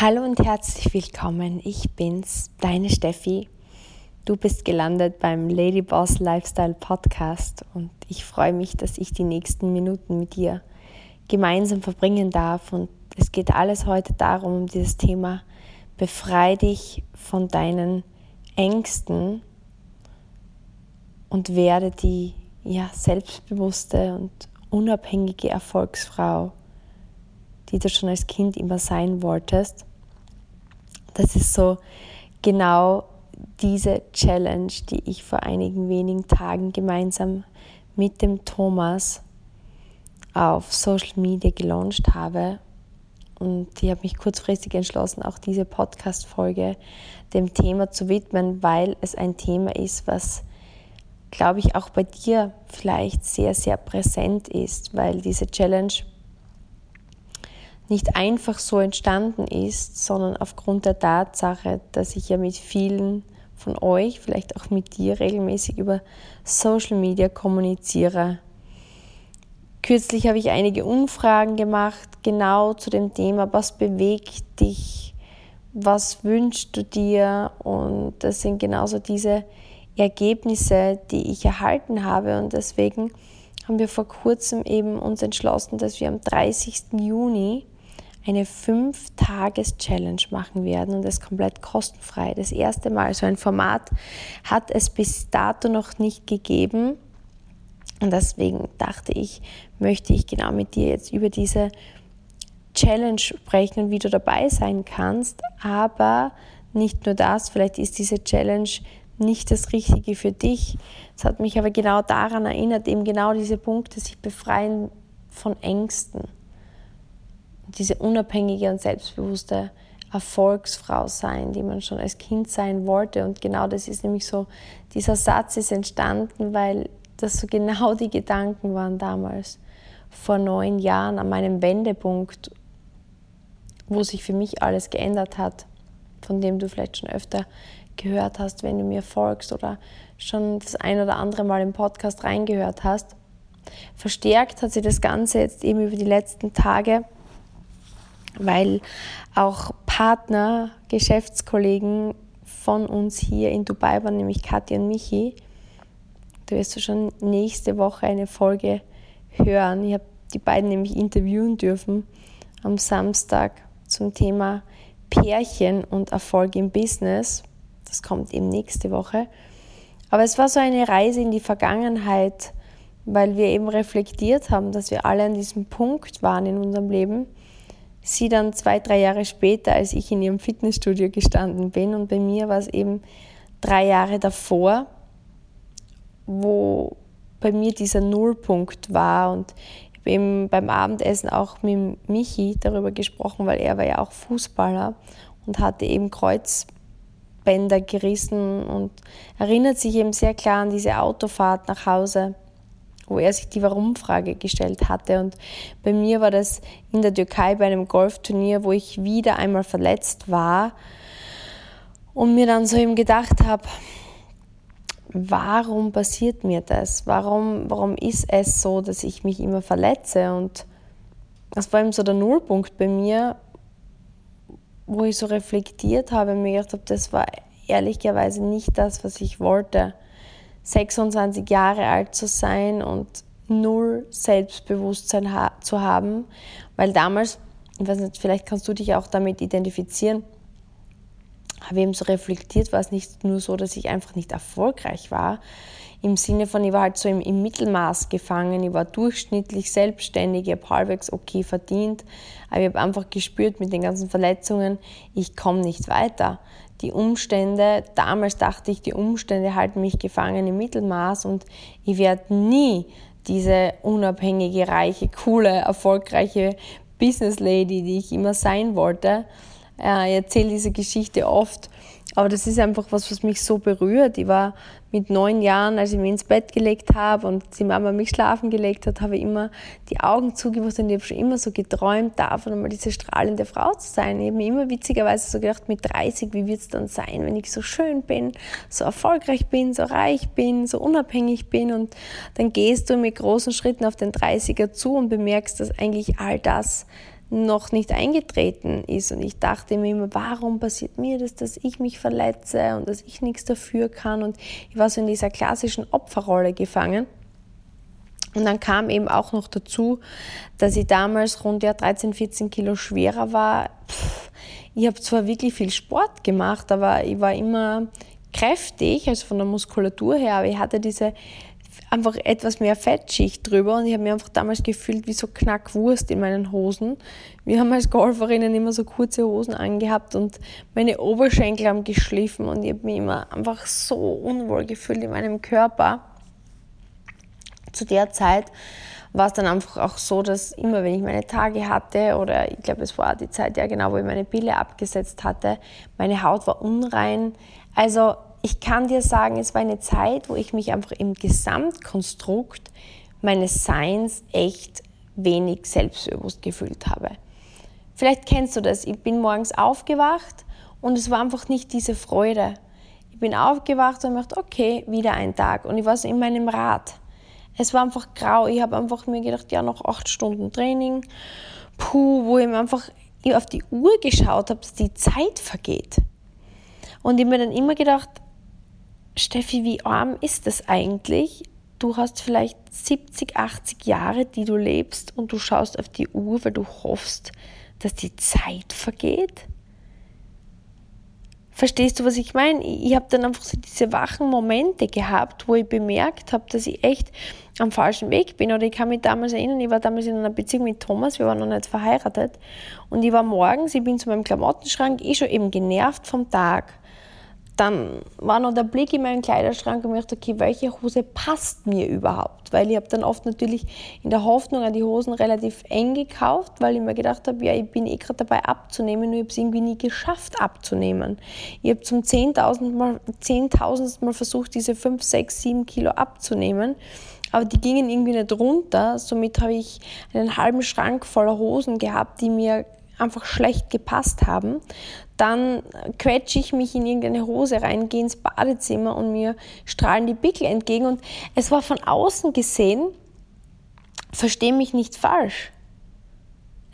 Hallo und herzlich willkommen. Ich bin's, deine Steffi. Du bist gelandet beim Ladyboss Lifestyle Podcast und ich freue mich, dass ich die nächsten Minuten mit dir gemeinsam verbringen darf. Und es geht alles heute darum, um dieses Thema Befrei dich von deinen Ängsten und werde die ja, selbstbewusste und unabhängige Erfolgsfrau, die du schon als Kind immer sein wolltest. Das ist so genau diese Challenge, die ich vor einigen wenigen Tagen gemeinsam mit dem Thomas auf Social Media gelauncht habe. Und ich habe mich kurzfristig entschlossen, auch diese Podcast-Folge dem Thema zu widmen, weil es ein Thema ist, was, glaube ich, auch bei dir vielleicht sehr, sehr präsent ist, weil diese Challenge nicht einfach so entstanden ist, sondern aufgrund der Tatsache, dass ich ja mit vielen von euch, vielleicht auch mit dir regelmäßig über Social Media kommuniziere. Kürzlich habe ich einige Umfragen gemacht, genau zu dem Thema, was bewegt dich, was wünschst du dir und das sind genauso diese Ergebnisse, die ich erhalten habe und deswegen haben wir vor kurzem eben uns entschlossen, dass wir am 30. Juni eine 5-Tages-Challenge machen werden und das komplett kostenfrei. Das erste Mal, so ein Format hat es bis dato noch nicht gegeben. Und deswegen dachte ich, möchte ich genau mit dir jetzt über diese Challenge sprechen und wie du dabei sein kannst. Aber nicht nur das, vielleicht ist diese Challenge nicht das Richtige für dich. Es hat mich aber genau daran erinnert, eben genau diese Punkte, sich befreien von Ängsten diese unabhängige und selbstbewusste Erfolgsfrau sein, die man schon als Kind sein wollte. Und genau das ist nämlich so, dieser Satz ist entstanden, weil das so genau die Gedanken waren damals, vor neun Jahren an meinem Wendepunkt, wo sich für mich alles geändert hat, von dem du vielleicht schon öfter gehört hast, wenn du mir folgst oder schon das ein oder andere Mal im Podcast reingehört hast. Verstärkt hat sich das Ganze jetzt eben über die letzten Tage weil auch Partner, Geschäftskollegen von uns hier in Dubai waren, nämlich Kathi und Michi. Da wirst du schon nächste Woche eine Folge hören. Ich habe die beiden nämlich interviewen dürfen am Samstag zum Thema Pärchen und Erfolg im Business. Das kommt eben nächste Woche. Aber es war so eine Reise in die Vergangenheit, weil wir eben reflektiert haben, dass wir alle an diesem Punkt waren in unserem Leben, sie dann zwei, drei Jahre später, als ich in ihrem Fitnessstudio gestanden bin. Und bei mir war es eben drei Jahre davor, wo bei mir dieser Nullpunkt war. Und ich habe eben beim Abendessen auch mit Michi darüber gesprochen, weil er war ja auch Fußballer und hatte eben Kreuzbänder gerissen und erinnert sich eben sehr klar an diese Autofahrt nach Hause wo er sich die Warum-Frage gestellt hatte. Und bei mir war das in der Türkei bei einem Golfturnier, wo ich wieder einmal verletzt war und mir dann so eben gedacht habe, warum passiert mir das? Warum, warum ist es so, dass ich mich immer verletze? Und das war eben so der Nullpunkt bei mir, wo ich so reflektiert habe und mir gedacht habe, das war ehrlicherweise nicht das, was ich wollte. 26 Jahre alt zu sein und null Selbstbewusstsein ha zu haben, weil damals, ich weiß nicht, vielleicht kannst du dich auch damit identifizieren, habe eben so reflektiert, war es nicht nur so, dass ich einfach nicht erfolgreich war, im Sinne von, ich war halt so im, im Mittelmaß gefangen, ich war durchschnittlich selbstständig, ich habe halbwegs okay verdient, aber ich habe einfach gespürt mit den ganzen Verletzungen, ich komme nicht weiter die Umstände, damals dachte ich, die Umstände halten mich gefangen im Mittelmaß und ich werde nie diese unabhängige, reiche, coole, erfolgreiche Business Lady, die ich immer sein wollte. Äh, ich erzähle diese Geschichte oft aber das ist einfach was, was mich so berührt. Ich war mit neun Jahren, als ich mich ins Bett gelegt habe und die Mama mich schlafen gelegt hat, habe ich immer die Augen zugemacht und ich habe schon immer so geträumt, davon einmal diese strahlende Frau zu sein. Ich habe mir immer witzigerweise so gedacht, mit 30, wie wird es dann sein, wenn ich so schön bin, so erfolgreich bin, so reich bin, so unabhängig bin und dann gehst du mit großen Schritten auf den 30er zu und bemerkst, dass eigentlich all das noch nicht eingetreten ist. Und ich dachte mir immer, warum passiert mir das, dass ich mich verletze und dass ich nichts dafür kann. Und ich war so in dieser klassischen Opferrolle gefangen. Und dann kam eben auch noch dazu, dass ich damals rund ja 13, 14 Kilo schwerer war. Ich habe zwar wirklich viel Sport gemacht, aber ich war immer kräftig, also von der Muskulatur her, aber ich hatte diese einfach etwas mehr Fettschicht drüber und ich habe mir einfach damals gefühlt wie so Knackwurst in meinen Hosen. Wir haben als Golferinnen immer so kurze Hosen angehabt und meine Oberschenkel haben geschliffen und ich habe mich immer einfach so unwohl gefühlt in meinem Körper. Zu der Zeit war es dann einfach auch so, dass immer wenn ich meine Tage hatte oder ich glaube es war die Zeit ja genau, wo ich meine Pille abgesetzt hatte, meine Haut war unrein. Also ich kann dir sagen, es war eine Zeit, wo ich mich einfach im Gesamtkonstrukt meines Seins echt wenig selbstbewusst gefühlt habe. Vielleicht kennst du das. Ich bin morgens aufgewacht und es war einfach nicht diese Freude. Ich bin aufgewacht und dachte, okay, wieder ein Tag. Und ich war so in meinem Rad. Es war einfach grau. Ich habe einfach mir gedacht, ja, noch acht Stunden Training. Puh, wo ich mir einfach auf die Uhr geschaut habe, dass die Zeit vergeht. Und ich mir dann immer gedacht, Steffi, wie arm ist das eigentlich? Du hast vielleicht 70, 80 Jahre, die du lebst und du schaust auf die Uhr, weil du hoffst, dass die Zeit vergeht. Verstehst du, was ich meine? Ich habe dann einfach so diese wachen Momente gehabt, wo ich bemerkt habe, dass ich echt am falschen Weg bin. Oder ich kann mich damals erinnern, ich war damals in einer Beziehung mit Thomas, wir waren noch nicht verheiratet. Und ich war morgens, ich bin zu meinem Klamottenschrank, eh schon eben genervt vom Tag dann war noch der Blick in meinen Kleiderschrank und mir dachte, okay, welche Hose passt mir überhaupt? Weil ich habe dann oft natürlich in der Hoffnung an die Hosen relativ eng gekauft, weil ich mir gedacht habe, ja, ich bin eh gerade dabei abzunehmen, nur ich habe es irgendwie nie geschafft abzunehmen. Ich habe zum zehntausendsten Mal, 10 Mal versucht, diese 5, 6, 7 Kilo abzunehmen aber die gingen irgendwie nicht runter. Somit habe ich einen halben Schrank voller Hosen gehabt, die mir einfach schlecht gepasst haben. Dann quetsche ich mich in irgendeine Hose rein, gehe ins Badezimmer und mir strahlen die Pickel entgegen. Und es war von außen gesehen, verstehe mich nicht falsch,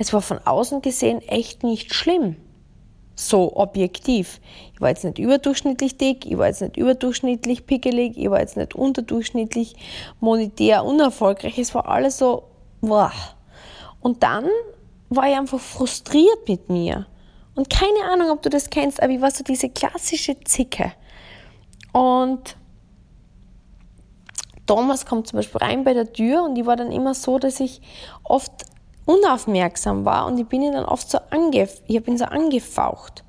es war von außen gesehen echt nicht schlimm. So objektiv. Ich war jetzt nicht überdurchschnittlich dick, ich war jetzt nicht überdurchschnittlich pickelig, ich war jetzt nicht unterdurchschnittlich monetär unerfolgreich. Es war alles so, boah. Und dann war ich einfach frustriert mit mir. Und keine Ahnung, ob du das kennst, aber ich war so diese klassische Zicke. Und Thomas kommt zum Beispiel rein bei der Tür und ich war dann immer so, dass ich oft unaufmerksam war und ich bin ihn dann oft so ange ich ihn so angefaucht.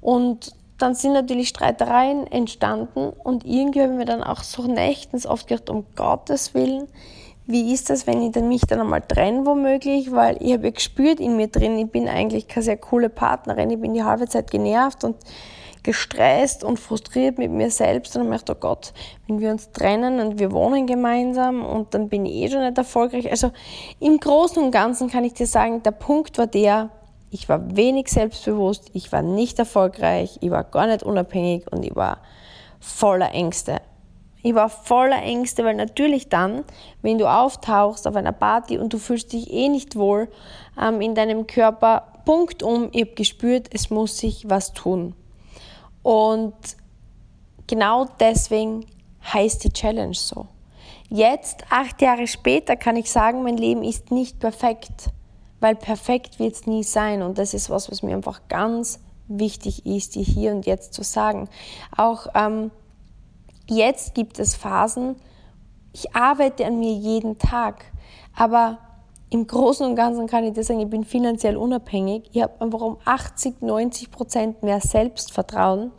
Und dann sind natürlich Streitereien entstanden und irgendwie habe ich mir dann auch so nächtens oft gedacht, um Gottes Willen, wie ist das, wenn ich dann mich dann einmal trenne womöglich, weil ich habe ja gespürt in mir drin, ich bin eigentlich keine sehr coole Partnerin, ich bin die halbe Zeit genervt und gestresst und frustriert mit mir selbst und ich dachte, oh Gott, wenn wir uns trennen und wir wohnen gemeinsam und dann bin ich eh schon nicht erfolgreich. Also im Großen und Ganzen kann ich dir sagen, der Punkt war der, ich war wenig selbstbewusst, ich war nicht erfolgreich, ich war gar nicht unabhängig und ich war voller Ängste. Ich war voller Ängste, weil natürlich dann, wenn du auftauchst auf einer Party und du fühlst dich eh nicht wohl ähm, in deinem Körper, Punkt um, ich habe gespürt, es muss sich was tun. Und genau deswegen heißt die Challenge so. Jetzt, acht Jahre später, kann ich sagen, mein Leben ist nicht perfekt, weil perfekt wird es nie sein. Und das ist was, was mir einfach ganz wichtig ist, dir hier und jetzt zu sagen. Auch ähm, Jetzt gibt es Phasen, ich arbeite an mir jeden Tag, aber im Großen und Ganzen kann ich dir sagen, ich bin finanziell unabhängig. Ich habe einfach um 80, 90 Prozent mehr Selbstvertrauen.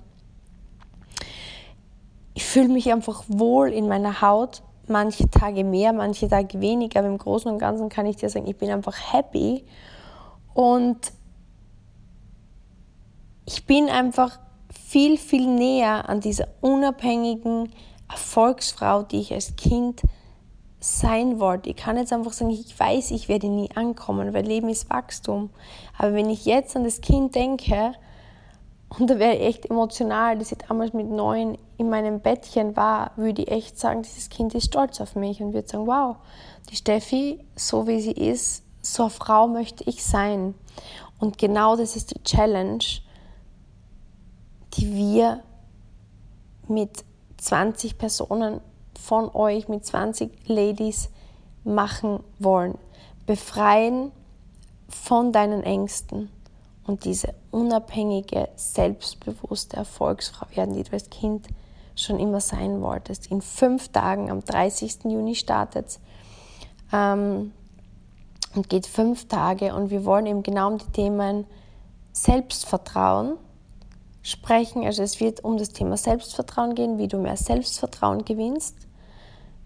Ich fühle mich einfach wohl in meiner Haut. Manche Tage mehr, manche Tage weniger, aber im Großen und Ganzen kann ich dir sagen, ich bin einfach happy. Und ich bin einfach viel, viel näher an dieser unabhängigen Erfolgsfrau, die ich als Kind sein wollte. Ich kann jetzt einfach sagen, ich weiß, ich werde nie ankommen, weil Leben ist Wachstum. Aber wenn ich jetzt an das Kind denke, und da wäre ich echt emotional, dass ich damals mit neun in meinem Bettchen war, würde ich echt sagen, dieses Kind ist stolz auf mich und würde sagen, wow, die Steffi, so wie sie ist, so eine Frau möchte ich sein. Und genau das ist die Challenge, die wir mit 20 Personen von euch, mit 20 Ladies machen wollen. Befreien von deinen Ängsten und diese unabhängige, selbstbewusste Erfolgsfrau werden, die du als Kind schon immer sein wolltest. In fünf Tagen, am 30. Juni startet ähm, und geht fünf Tage und wir wollen eben genau um die Themen Selbstvertrauen sprechen. Also es wird um das Thema Selbstvertrauen gehen, wie du mehr Selbstvertrauen gewinnst,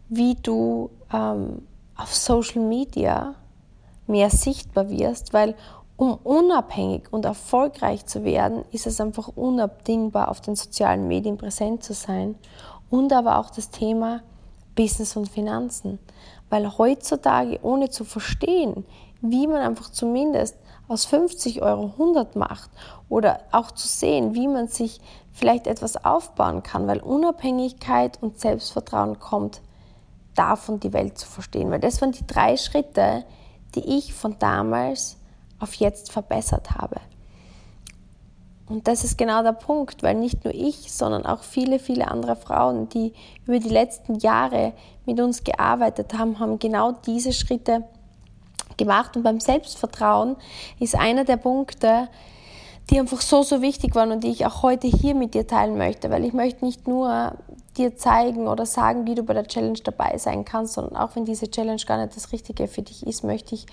wie du ähm, auf Social Media mehr sichtbar wirst, weil um unabhängig und erfolgreich zu werden, ist es einfach unabdingbar, auf den sozialen Medien präsent zu sein. Und aber auch das Thema Business und Finanzen. Weil heutzutage, ohne zu verstehen, wie man einfach zumindest aus 50 Euro 100 macht oder auch zu sehen, wie man sich vielleicht etwas aufbauen kann, weil Unabhängigkeit und Selbstvertrauen kommt davon, die Welt zu verstehen. Weil das waren die drei Schritte, die ich von damals auf jetzt verbessert habe. Und das ist genau der Punkt, weil nicht nur ich, sondern auch viele, viele andere Frauen, die über die letzten Jahre mit uns gearbeitet haben, haben genau diese Schritte gemacht. Und beim Selbstvertrauen ist einer der Punkte, die einfach so, so wichtig waren und die ich auch heute hier mit dir teilen möchte, weil ich möchte nicht nur dir zeigen oder sagen, wie du bei der Challenge dabei sein kannst, sondern auch wenn diese Challenge gar nicht das Richtige für dich ist, möchte ich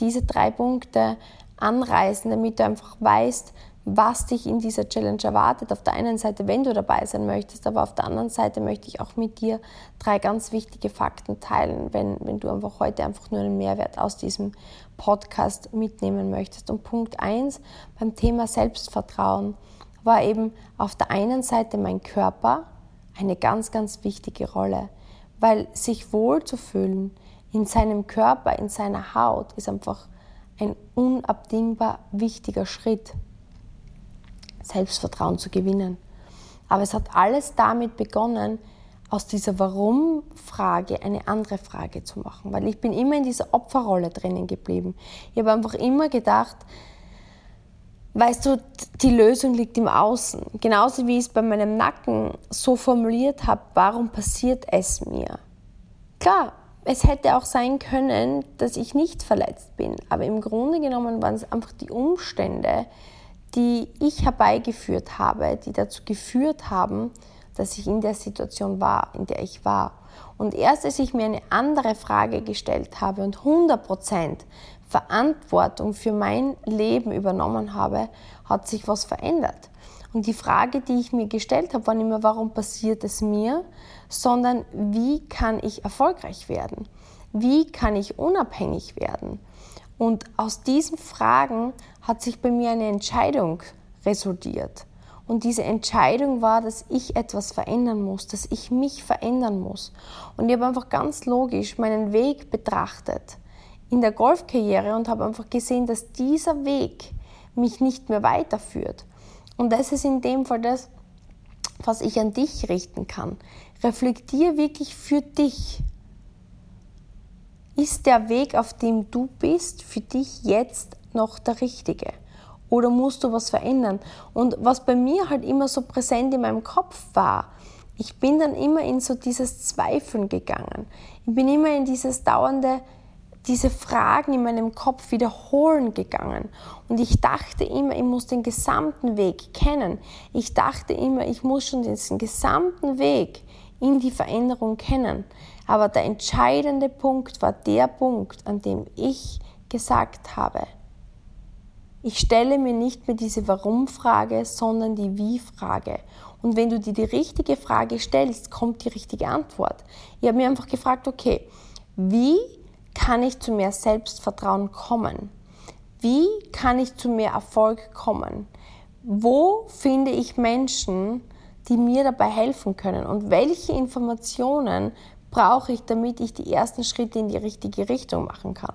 diese drei Punkte anreißen, damit du einfach weißt, was dich in dieser Challenge erwartet. Auf der einen Seite, wenn du dabei sein möchtest, aber auf der anderen Seite möchte ich auch mit dir drei ganz wichtige Fakten teilen, wenn, wenn du einfach heute einfach nur einen Mehrwert aus diesem Podcast mitnehmen möchtest. Und Punkt eins beim Thema Selbstvertrauen war eben auf der einen Seite mein Körper eine ganz, ganz wichtige Rolle, weil sich wohlzufühlen in seinem Körper, in seiner Haut ist einfach ein unabdingbar wichtiger Schritt. Selbstvertrauen zu gewinnen. Aber es hat alles damit begonnen, aus dieser Warum-Frage eine andere Frage zu machen, weil ich bin immer in dieser Opferrolle drinnen geblieben. Ich habe einfach immer gedacht, weißt du, die Lösung liegt im Außen. Genauso wie ich es bei meinem Nacken so formuliert habe, warum passiert es mir? Klar, es hätte auch sein können, dass ich nicht verletzt bin, aber im Grunde genommen waren es einfach die Umstände, die ich herbeigeführt habe, die dazu geführt haben, dass ich in der Situation war, in der ich war. Und erst als ich mir eine andere Frage gestellt habe und 100% Verantwortung für mein Leben übernommen habe, hat sich was verändert. Und die Frage, die ich mir gestellt habe, war nicht mehr, warum passiert es mir, sondern wie kann ich erfolgreich werden? Wie kann ich unabhängig werden? Und aus diesen Fragen hat sich bei mir eine Entscheidung resultiert. Und diese Entscheidung war, dass ich etwas verändern muss, dass ich mich verändern muss. Und ich habe einfach ganz logisch meinen Weg betrachtet in der Golfkarriere und habe einfach gesehen, dass dieser Weg mich nicht mehr weiterführt. Und das ist in dem Fall das, was ich an dich richten kann. Reflektier wirklich für dich. Ist der Weg, auf dem du bist, für dich jetzt noch der richtige? Oder musst du was verändern? Und was bei mir halt immer so präsent in meinem Kopf war, ich bin dann immer in so dieses Zweifeln gegangen. Ich bin immer in dieses dauernde, diese Fragen in meinem Kopf wiederholen gegangen. Und ich dachte immer, ich muss den gesamten Weg kennen. Ich dachte immer, ich muss schon diesen gesamten Weg in die Veränderung kennen. Aber der entscheidende Punkt war der Punkt, an dem ich gesagt habe, ich stelle mir nicht mehr diese Warum-Frage, sondern die Wie-Frage. Und wenn du dir die richtige Frage stellst, kommt die richtige Antwort. Ich habe mir einfach gefragt, okay, wie kann ich zu mehr Selbstvertrauen kommen? Wie kann ich zu mehr Erfolg kommen? Wo finde ich Menschen, die mir dabei helfen können? Und welche Informationen brauche ich, damit ich die ersten Schritte in die richtige Richtung machen kann?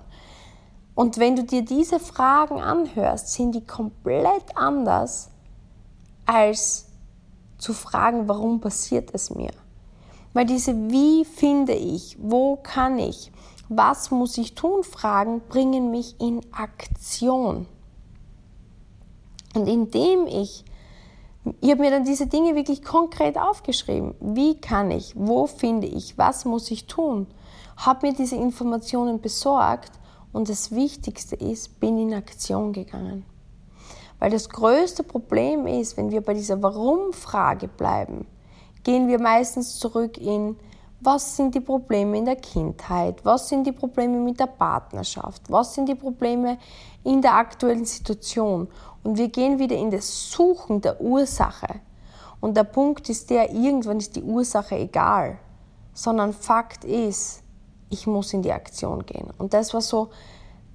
Und wenn du dir diese Fragen anhörst, sind die komplett anders als zu fragen, warum passiert es mir? Weil diese Wie finde ich, wo kann ich, was muss ich tun Fragen bringen mich in Aktion. Und indem ich, ich habe mir dann diese Dinge wirklich konkret aufgeschrieben. Wie kann ich, wo finde ich, was muss ich tun? Habe mir diese Informationen besorgt und das Wichtigste ist, bin in Aktion gegangen. Weil das größte Problem ist, wenn wir bei dieser Warum-Frage bleiben, gehen wir meistens zurück in, was sind die Probleme in der Kindheit, was sind die Probleme mit der Partnerschaft, was sind die Probleme in der aktuellen Situation. Und wir gehen wieder in das Suchen der Ursache. Und der Punkt ist der, irgendwann ist die Ursache egal, sondern Fakt ist, ich muss in die Aktion gehen. Und das war so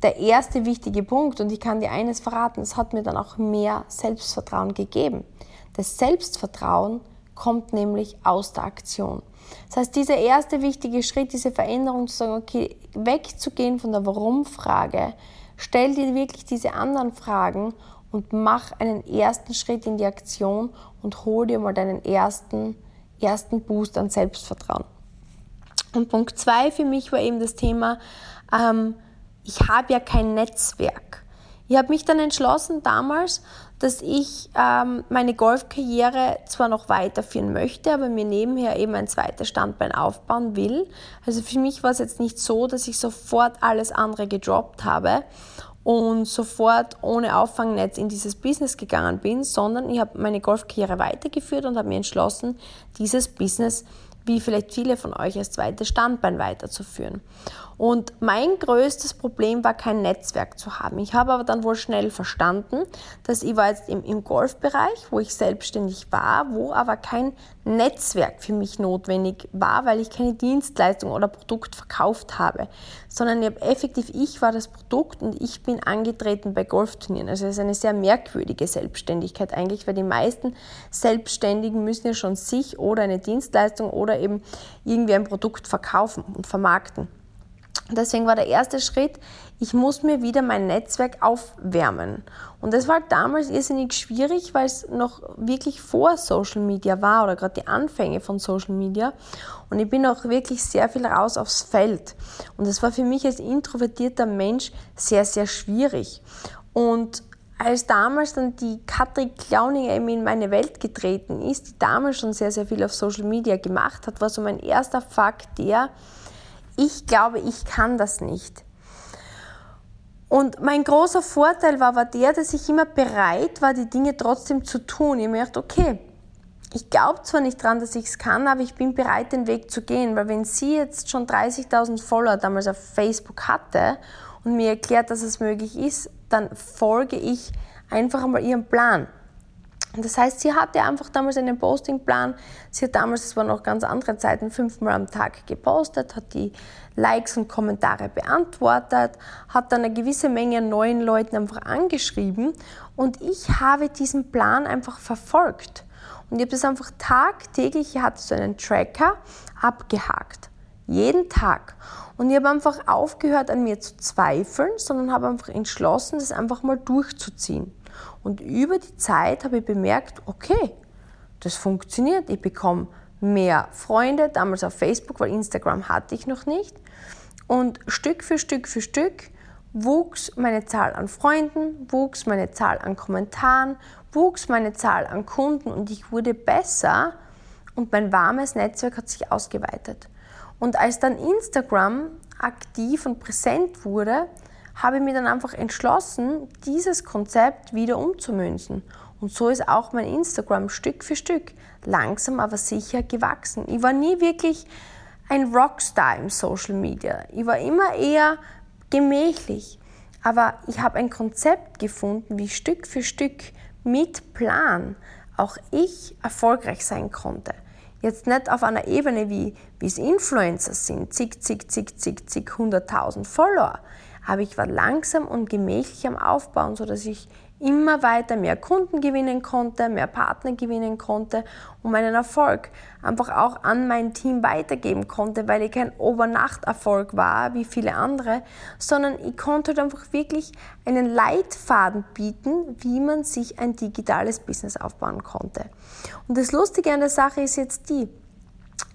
der erste wichtige Punkt. Und ich kann dir eines verraten, es hat mir dann auch mehr Selbstvertrauen gegeben. Das Selbstvertrauen kommt nämlich aus der Aktion. Das heißt, dieser erste wichtige Schritt, diese Veränderung zu sagen, okay, wegzugehen von der Warum-Frage, stell dir wirklich diese anderen Fragen und mach einen ersten Schritt in die Aktion und hol dir mal deinen ersten, ersten Boost an Selbstvertrauen. Und Punkt zwei für mich war eben das Thema, ähm, ich habe ja kein Netzwerk. Ich habe mich dann entschlossen damals, dass ich ähm, meine Golfkarriere zwar noch weiterführen möchte, aber mir nebenher eben ein zweites Standbein aufbauen will. Also für mich war es jetzt nicht so, dass ich sofort alles andere gedroppt habe und sofort ohne Auffangnetz in dieses Business gegangen bin, sondern ich habe meine Golfkarriere weitergeführt und habe mir entschlossen, dieses Business wie vielleicht viele von euch als zweites Standbein weiterzuführen. Und mein größtes Problem war kein Netzwerk zu haben. Ich habe aber dann wohl schnell verstanden, dass ich war jetzt im, Golfbereich, wo ich selbstständig war, wo aber kein Netzwerk für mich notwendig war, weil ich keine Dienstleistung oder Produkt verkauft habe, sondern ich habe effektiv, ich war das Produkt und ich bin angetreten bei Golfturnieren. Also es ist eine sehr merkwürdige Selbstständigkeit eigentlich, weil die meisten Selbstständigen müssen ja schon sich oder eine Dienstleistung oder eben irgendwie ein Produkt verkaufen und vermarkten. Deswegen war der erste Schritt, ich muss mir wieder mein Netzwerk aufwärmen. Und das war damals irrsinnig schwierig, weil es noch wirklich vor Social Media war oder gerade die Anfänge von Social Media. Und ich bin auch wirklich sehr viel raus aufs Feld. Und das war für mich als introvertierter Mensch sehr, sehr schwierig. Und als damals dann die Katrin Clowning eben in meine Welt getreten ist, die damals schon sehr, sehr viel auf Social Media gemacht hat, war so mein erster Fakt der, ich glaube, ich kann das nicht. Und mein großer Vorteil war, war der, dass ich immer bereit war, die Dinge trotzdem zu tun. Ich merkte, okay, ich glaube zwar nicht dran, dass ich es kann, aber ich bin bereit, den Weg zu gehen. Weil wenn sie jetzt schon 30.000 Follower damals auf Facebook hatte und mir erklärt, dass es möglich ist, dann folge ich einfach einmal ihrem Plan. Das heißt, sie hatte einfach damals einen Postingplan. Sie hat damals, das waren noch ganz andere Zeiten, fünfmal am Tag gepostet, hat die Likes und Kommentare beantwortet, hat dann eine gewisse Menge neuen Leuten einfach angeschrieben und ich habe diesen Plan einfach verfolgt. Und ich habe das einfach tagtäglich, ich hatte so einen Tracker, abgehakt. Jeden Tag. Und ich habe einfach aufgehört, an mir zu zweifeln, sondern habe einfach entschlossen, das einfach mal durchzuziehen. Und über die Zeit habe ich bemerkt, okay, das funktioniert. Ich bekomme mehr Freunde, damals auf Facebook, weil Instagram hatte ich noch nicht. Und Stück für Stück für Stück wuchs meine Zahl an Freunden, wuchs meine Zahl an Kommentaren, wuchs meine Zahl an Kunden und ich wurde besser und mein warmes Netzwerk hat sich ausgeweitet. Und als dann Instagram aktiv und präsent wurde, habe ich mir dann einfach entschlossen, dieses Konzept wieder umzumünzen. Und so ist auch mein Instagram Stück für Stück langsam aber sicher gewachsen. Ich war nie wirklich ein Rockstar im Social Media. Ich war immer eher gemächlich. Aber ich habe ein Konzept gefunden, wie Stück für Stück mit Plan auch ich erfolgreich sein konnte. Jetzt nicht auf einer Ebene wie, es Influencer sind, zig, zig, zig, zig, zig, hunderttausend Follower aber ich war langsam und gemächlich am Aufbauen, sodass ich immer weiter mehr Kunden gewinnen konnte, mehr Partner gewinnen konnte und meinen Erfolg einfach auch an mein Team weitergeben konnte, weil ich kein Obernachterfolg war wie viele andere, sondern ich konnte halt einfach wirklich einen Leitfaden bieten, wie man sich ein digitales Business aufbauen konnte. Und das Lustige an der Sache ist jetzt die,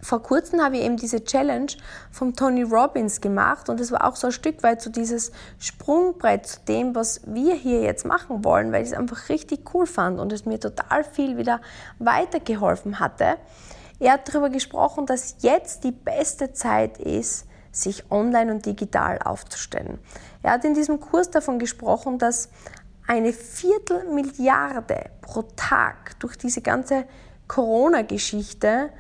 vor kurzem habe ich eben diese Challenge vom Tony Robbins gemacht und es war auch so ein Stück weit so dieses Sprungbrett zu dem, was wir hier jetzt machen wollen, weil ich es einfach richtig cool fand und es mir total viel wieder weitergeholfen hatte. Er hat darüber gesprochen, dass jetzt die beste Zeit ist, sich online und digital aufzustellen. Er hat in diesem Kurs davon gesprochen, dass eine Viertelmilliarde pro Tag durch diese ganze Corona-Geschichte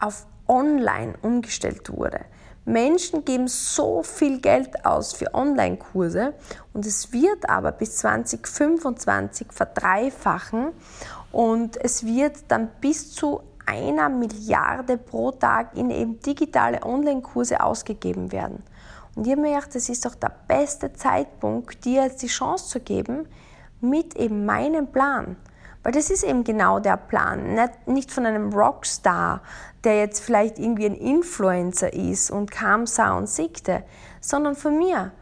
auf online umgestellt wurde. Menschen geben so viel Geld aus für Online-Kurse und es wird aber bis 2025 verdreifachen und es wird dann bis zu einer Milliarde pro Tag in eben digitale Online-Kurse ausgegeben werden. Und ich habe mir gedacht, das ist doch der beste Zeitpunkt, dir jetzt die Chance zu geben mit eben meinem Plan. Weil das ist eben genau der Plan. Nicht, von einem Rockstar, der jetzt vielleicht irgendwie ein Influencer ist und kam, sah und siegte, sondern von mir.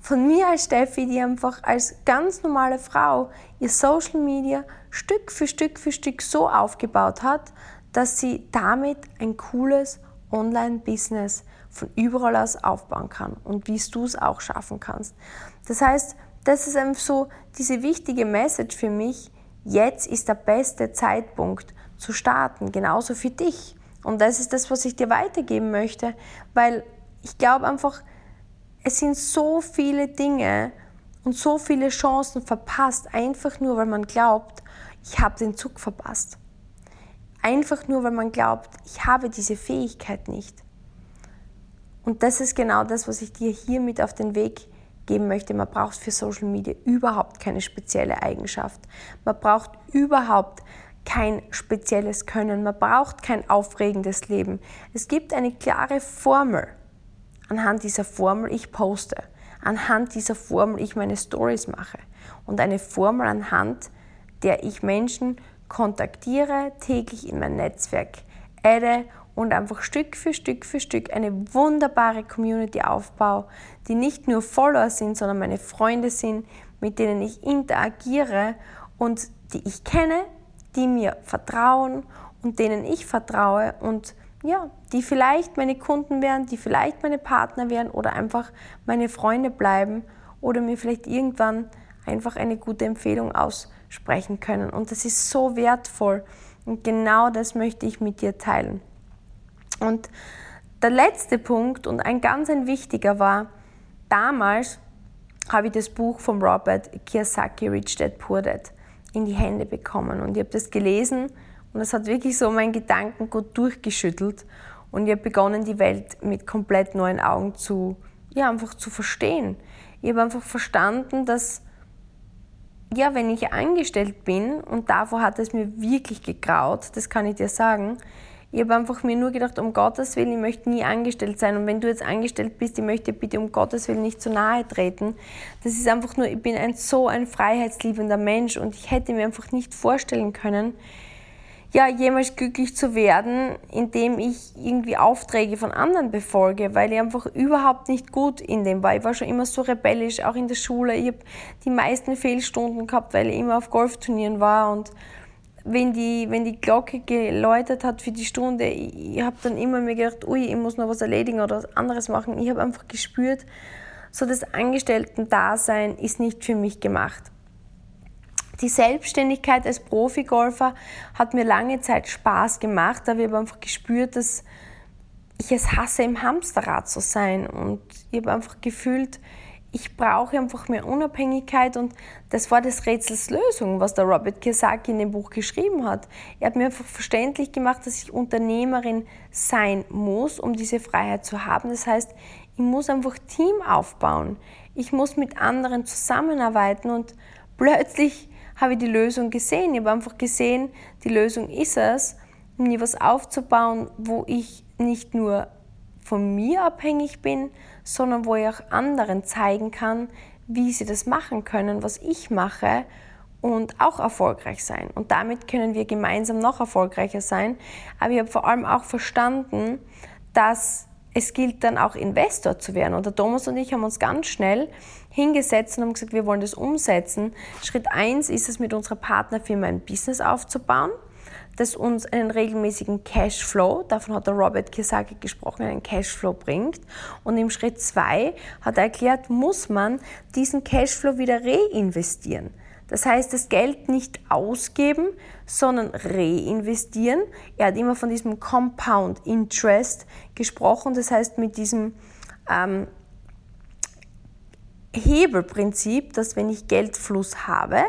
Von mir als Steffi, die einfach als ganz normale Frau ihr Social Media Stück für Stück für Stück so aufgebaut hat, dass sie damit ein cooles Online-Business von überall aus aufbauen kann und wie du es auch schaffen kannst. Das heißt, das ist einfach so diese wichtige Message für mich, jetzt ist der beste Zeitpunkt zu starten, genauso für dich. Und das ist das, was ich dir weitergeben möchte, weil ich glaube einfach, es sind so viele Dinge und so viele Chancen verpasst, einfach nur, weil man glaubt, ich habe den Zug verpasst. Einfach nur, weil man glaubt, ich habe diese Fähigkeit nicht. Und das ist genau das, was ich dir hier mit auf den Weg geben möchte, man braucht für Social Media überhaupt keine spezielle Eigenschaft. Man braucht überhaupt kein spezielles Können. Man braucht kein aufregendes Leben. Es gibt eine klare Formel. Anhand dieser Formel ich poste. Anhand dieser Formel ich meine Stories mache. Und eine Formel anhand der ich Menschen kontaktiere, täglich in mein Netzwerk adde und einfach Stück für Stück für Stück eine wunderbare Community aufbaue, die nicht nur Follower sind, sondern meine Freunde sind, mit denen ich interagiere und die ich kenne, die mir vertrauen und denen ich vertraue und ja, die vielleicht meine Kunden werden, die vielleicht meine Partner werden oder einfach meine Freunde bleiben oder mir vielleicht irgendwann einfach eine gute Empfehlung aussprechen können. Und das ist so wertvoll und genau das möchte ich mit dir teilen. Und der letzte Punkt und ein ganz ein wichtiger war, damals habe ich das Buch von Robert Kiyosaki, Rich Dad Poor Dad, in die Hände bekommen. Und ich habe das gelesen und es hat wirklich so meinen Gedankengut durchgeschüttelt. Und ich habe begonnen, die Welt mit komplett neuen Augen zu, ja, einfach zu verstehen. Ich habe einfach verstanden, dass, ja, wenn ich angestellt bin, und davor hat es mir wirklich gegraut, das kann ich dir sagen, ich habe einfach mir nur gedacht, um Gottes Willen, ich möchte nie angestellt sein. Und wenn du jetzt angestellt bist, ich möchte bitte um Gottes Willen nicht zu nahe treten. Das ist einfach nur, ich bin ein so ein freiheitsliebender Mensch und ich hätte mir einfach nicht vorstellen können, ja, jemals glücklich zu werden, indem ich irgendwie Aufträge von anderen befolge, weil ich einfach überhaupt nicht gut in dem war. Ich war schon immer so rebellisch, auch in der Schule. Ich habe die meisten Fehlstunden gehabt, weil ich immer auf Golfturnieren war und wenn die, wenn die Glocke geläutet hat für die Stunde, ich, ich habe dann immer mir gedacht, ui, ich muss noch was erledigen oder was anderes machen. Ich habe einfach gespürt, so das Angestellten-Dasein ist nicht für mich gemacht. Die Selbstständigkeit als Profigolfer hat mir lange Zeit Spaß gemacht, aber ich habe einfach gespürt, dass ich es hasse, im Hamsterrad zu sein. Und ich habe einfach gefühlt, ich brauche einfach mehr Unabhängigkeit und das war des Rätsels Lösung, was der Robert Kiyosaki in dem Buch geschrieben hat. Er hat mir einfach verständlich gemacht, dass ich Unternehmerin sein muss, um diese Freiheit zu haben. Das heißt, ich muss einfach Team aufbauen. Ich muss mit anderen zusammenarbeiten und plötzlich habe ich die Lösung gesehen. Ich habe einfach gesehen, die Lösung ist es, mir was aufzubauen, wo ich nicht nur von mir abhängig bin, sondern wo ich auch anderen zeigen kann, wie sie das machen können, was ich mache und auch erfolgreich sein. Und damit können wir gemeinsam noch erfolgreicher sein. Aber ich habe vor allem auch verstanden, dass es gilt dann auch Investor zu werden. Und der Thomas und ich haben uns ganz schnell hingesetzt und haben gesagt, wir wollen das umsetzen. Schritt eins ist es, mit unserer Partnerfirma ein Business aufzubauen. Das uns einen regelmäßigen Cashflow, davon hat der Robert Kiyosaki gesprochen, einen Cashflow bringt. Und im Schritt 2 hat er erklärt, muss man diesen Cashflow wieder reinvestieren. Das heißt, das Geld nicht ausgeben, sondern reinvestieren. Er hat immer von diesem Compound Interest gesprochen, das heißt mit diesem ähm, Hebelprinzip, dass wenn ich Geldfluss habe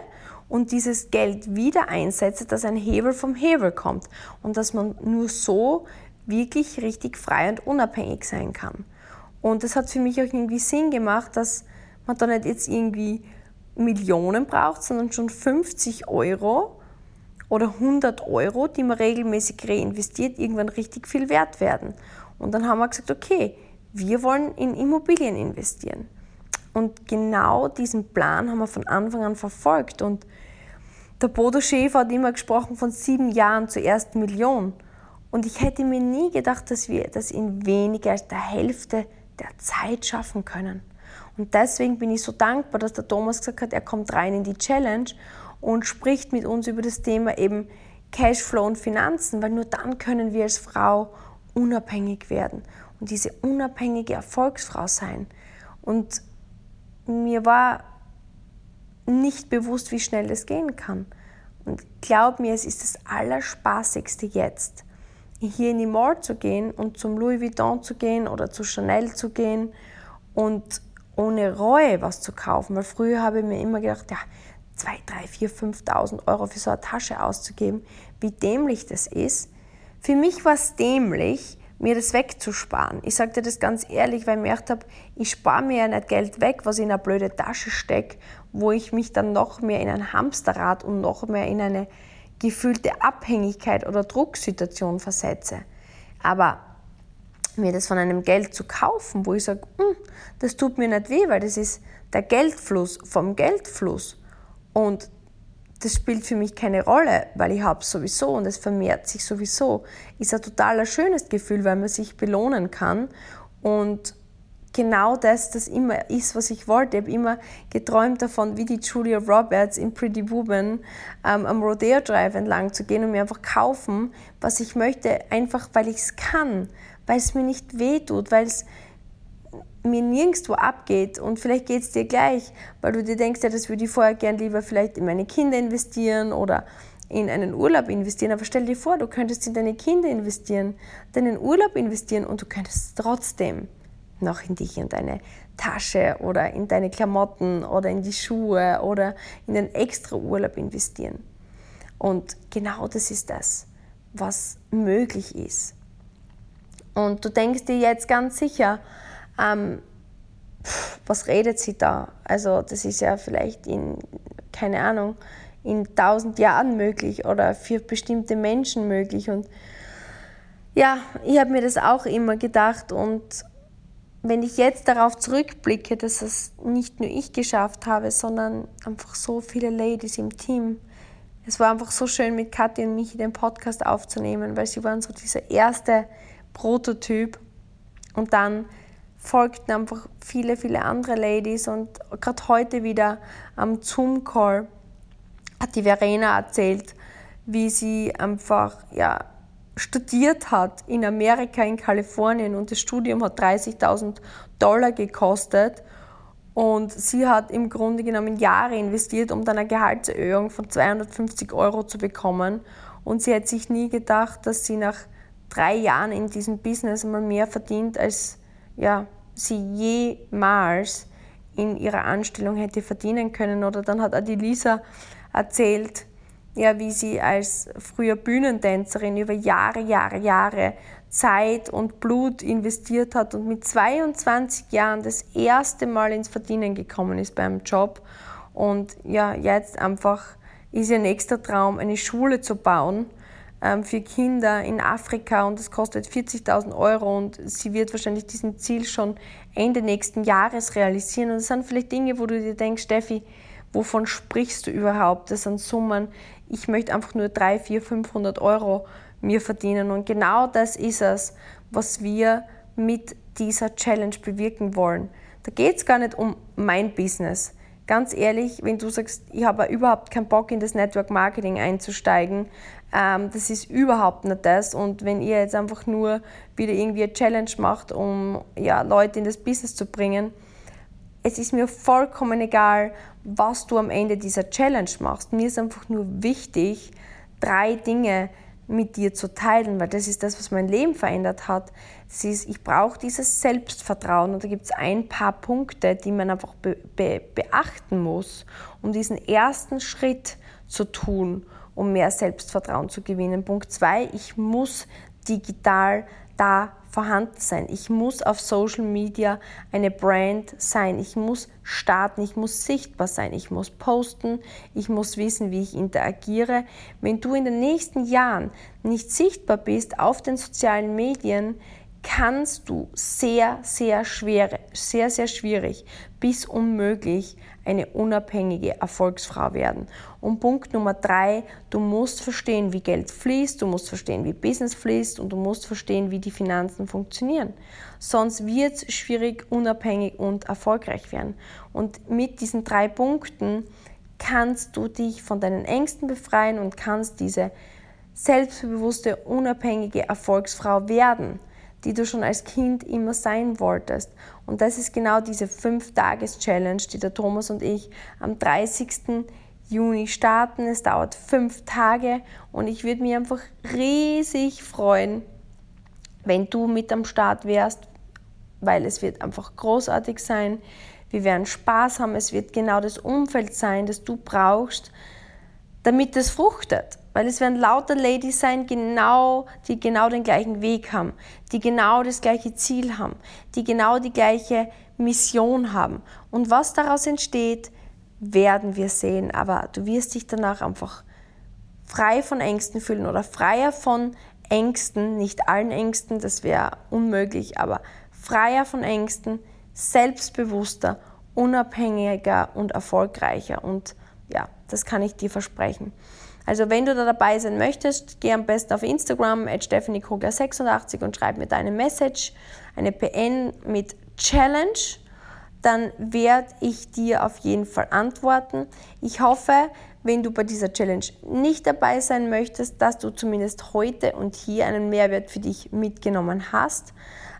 und dieses Geld wieder einsetze, dass ein Hebel vom Hebel kommt und dass man nur so wirklich richtig frei und unabhängig sein kann. Und das hat für mich auch irgendwie Sinn gemacht, dass man da nicht jetzt irgendwie Millionen braucht, sondern schon 50 Euro oder 100 Euro, die man regelmäßig reinvestiert, irgendwann richtig viel wert werden. Und dann haben wir gesagt, okay, wir wollen in Immobilien investieren. Und genau diesen Plan haben wir von Anfang an verfolgt. Und der Bodo Schäfer hat immer gesprochen von sieben Jahren zur ersten Million. Und ich hätte mir nie gedacht, dass wir das in weniger als der Hälfte der Zeit schaffen können. Und deswegen bin ich so dankbar, dass der Thomas gesagt hat, er kommt rein in die Challenge und spricht mit uns über das Thema eben Cashflow und Finanzen, weil nur dann können wir als Frau unabhängig werden und diese unabhängige Erfolgsfrau sein. Und mir war nicht bewusst, wie schnell das gehen kann. Und glaub mir, es ist das Allerspaßigste jetzt, hier in die Mall zu gehen und zum Louis Vuitton zu gehen oder zu Chanel zu gehen und ohne Reue was zu kaufen. Weil früher habe ich mir immer gedacht, ja, 2, 3, 4, 5.000 Euro für so eine Tasche auszugeben, wie dämlich das ist. Für mich war es dämlich, mir das wegzusparen. Ich sage dir das ganz ehrlich, weil ich gemerkt habe, ich spare mir ja nicht Geld weg, was ich in eine blöde Tasche stecke, wo ich mich dann noch mehr in ein Hamsterrad und noch mehr in eine gefühlte Abhängigkeit oder Drucksituation versetze. Aber mir das von einem Geld zu kaufen, wo ich sage, hm, das tut mir nicht weh, weil das ist der Geldfluss vom Geldfluss. Und das spielt für mich keine Rolle, weil ich habe es sowieso und es vermehrt sich sowieso. Ist ein total schönes Gefühl, weil man sich belohnen kann und genau das, das immer ist, was ich wollte. Ich habe immer geträumt davon, wie die Julia Roberts in Pretty Woman ähm, am Rodeo Drive entlang zu gehen und mir einfach kaufen, was ich möchte, einfach weil ich es kann, weil es mir nicht wehtut, weil es mir nirgendwo abgeht und vielleicht geht es dir gleich, weil du dir denkst, ja, das würde ich vorher gern lieber vielleicht in meine Kinder investieren oder in einen Urlaub investieren. Aber stell dir vor, du könntest in deine Kinder investieren, deinen Urlaub investieren und du könntest trotzdem noch in dich und deine Tasche oder in deine Klamotten oder in die Schuhe oder in einen extra Urlaub investieren. Und genau das ist das, was möglich ist. Und du denkst dir jetzt ganz sicher, ähm, was redet sie da? Also das ist ja vielleicht in, keine Ahnung, in tausend Jahren möglich oder für bestimmte Menschen möglich. Und ja, ich habe mir das auch immer gedacht und wenn ich jetzt darauf zurückblicke, dass es nicht nur ich geschafft habe, sondern einfach so viele Ladies im Team. Es war einfach so schön, mit Kathi und Michi den Podcast aufzunehmen, weil sie waren so dieser erste Prototyp. Und dann folgten einfach viele, viele andere Ladies und gerade heute wieder am Zoom-Call hat die Verena erzählt, wie sie einfach ja, studiert hat in Amerika, in Kalifornien und das Studium hat 30.000 Dollar gekostet und sie hat im Grunde genommen Jahre investiert, um dann eine Gehaltserhöhung von 250 Euro zu bekommen und sie hat sich nie gedacht, dass sie nach drei Jahren in diesem Business einmal mehr verdient als ja, sie jemals in ihrer Anstellung hätte verdienen können. Oder dann hat auch die Lisa erzählt, ja, wie sie als früher Bühnentänzerin über Jahre, Jahre, Jahre Zeit und Blut investiert hat und mit 22 Jahren das erste Mal ins Verdienen gekommen ist beim Job. Und ja, jetzt einfach ist ihr nächster Traum, eine Schule zu bauen für Kinder in Afrika und es kostet 40.000 Euro und sie wird wahrscheinlich diesen Ziel schon Ende nächsten Jahres realisieren. Und das sind vielleicht Dinge, wo du dir denkst, Steffi, wovon sprichst du überhaupt? Das sind Summen, ich möchte einfach nur 3, 4, 500 Euro mir verdienen. Und genau das ist es, was wir mit dieser Challenge bewirken wollen. Da geht es gar nicht um mein Business. ganz ehrlich, wenn du sagst, ich habe überhaupt keinen Bock in das Network Marketing einzusteigen, ähm, das ist überhaupt nicht das. Und wenn ihr jetzt einfach nur wieder irgendwie eine Challenge macht, um ja, Leute in das Business zu bringen, es ist mir vollkommen egal, was du am Ende dieser Challenge machst. Mir ist einfach nur wichtig, drei Dinge mit dir zu teilen, weil das ist das, was mein Leben verändert hat. Das ist, ich brauche dieses Selbstvertrauen und da gibt es ein paar Punkte, die man einfach be be beachten muss, um diesen ersten Schritt zu tun, um mehr Selbstvertrauen zu gewinnen. Punkt zwei, ich muss digital da vorhanden sein. Ich muss auf Social Media eine Brand sein. Ich muss starten, ich muss sichtbar sein, ich muss posten, ich muss wissen, wie ich interagiere. Wenn du in den nächsten Jahren nicht sichtbar bist auf den sozialen Medien, kannst du sehr, sehr schwer, sehr, sehr schwierig bis unmöglich eine unabhängige Erfolgsfrau werden. Und Punkt Nummer drei, du musst verstehen, wie Geld fließt, du musst verstehen, wie Business fließt und du musst verstehen, wie die Finanzen funktionieren. Sonst wird es schwierig, unabhängig und erfolgreich werden. Und mit diesen drei Punkten kannst du dich von deinen Ängsten befreien und kannst diese selbstbewusste, unabhängige Erfolgsfrau werden die du schon als Kind immer sein wolltest. Und das ist genau diese 5-Tages-Challenge, die der Thomas und ich am 30. Juni starten. Es dauert fünf Tage und ich würde mich einfach riesig freuen, wenn du mit am Start wärst, weil es wird einfach großartig sein. Wir werden Spaß haben. Es wird genau das Umfeld sein, das du brauchst, damit es fruchtet. Weil es werden lauter Ladies sein, genau, die genau den gleichen Weg haben, die genau das gleiche Ziel haben, die genau die gleiche Mission haben. Und was daraus entsteht, werden wir sehen. Aber du wirst dich danach einfach frei von Ängsten fühlen oder freier von Ängsten, nicht allen Ängsten, das wäre unmöglich, aber freier von Ängsten, selbstbewusster, unabhängiger und erfolgreicher. Und ja, das kann ich dir versprechen. Also wenn du da dabei sein möchtest, geh am besten auf Instagram at stephaniekogler86 und schreib mir deine Message, eine PN mit Challenge. Dann werde ich dir auf jeden Fall antworten. Ich hoffe, wenn du bei dieser Challenge nicht dabei sein möchtest, dass du zumindest heute und hier einen Mehrwert für dich mitgenommen hast.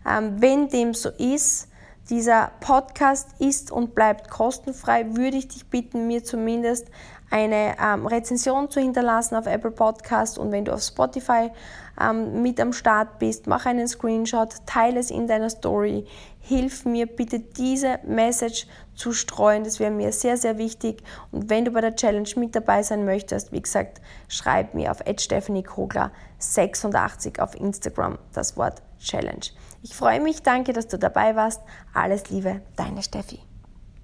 Ähm, wenn dem so ist, dieser Podcast ist und bleibt kostenfrei, würde ich dich bitten, mir zumindest eine ähm, Rezension zu hinterlassen auf Apple Podcast und wenn du auf Spotify ähm, mit am Start bist, mach einen Screenshot, teile es in deiner Story, hilf mir bitte diese Message zu streuen, das wäre mir sehr, sehr wichtig und wenn du bei der Challenge mit dabei sein möchtest, wie gesagt, schreib mir auf stephaniekogler86 auf Instagram das Wort Challenge. Ich freue mich, danke, dass du dabei warst. Alles Liebe, deine Steffi.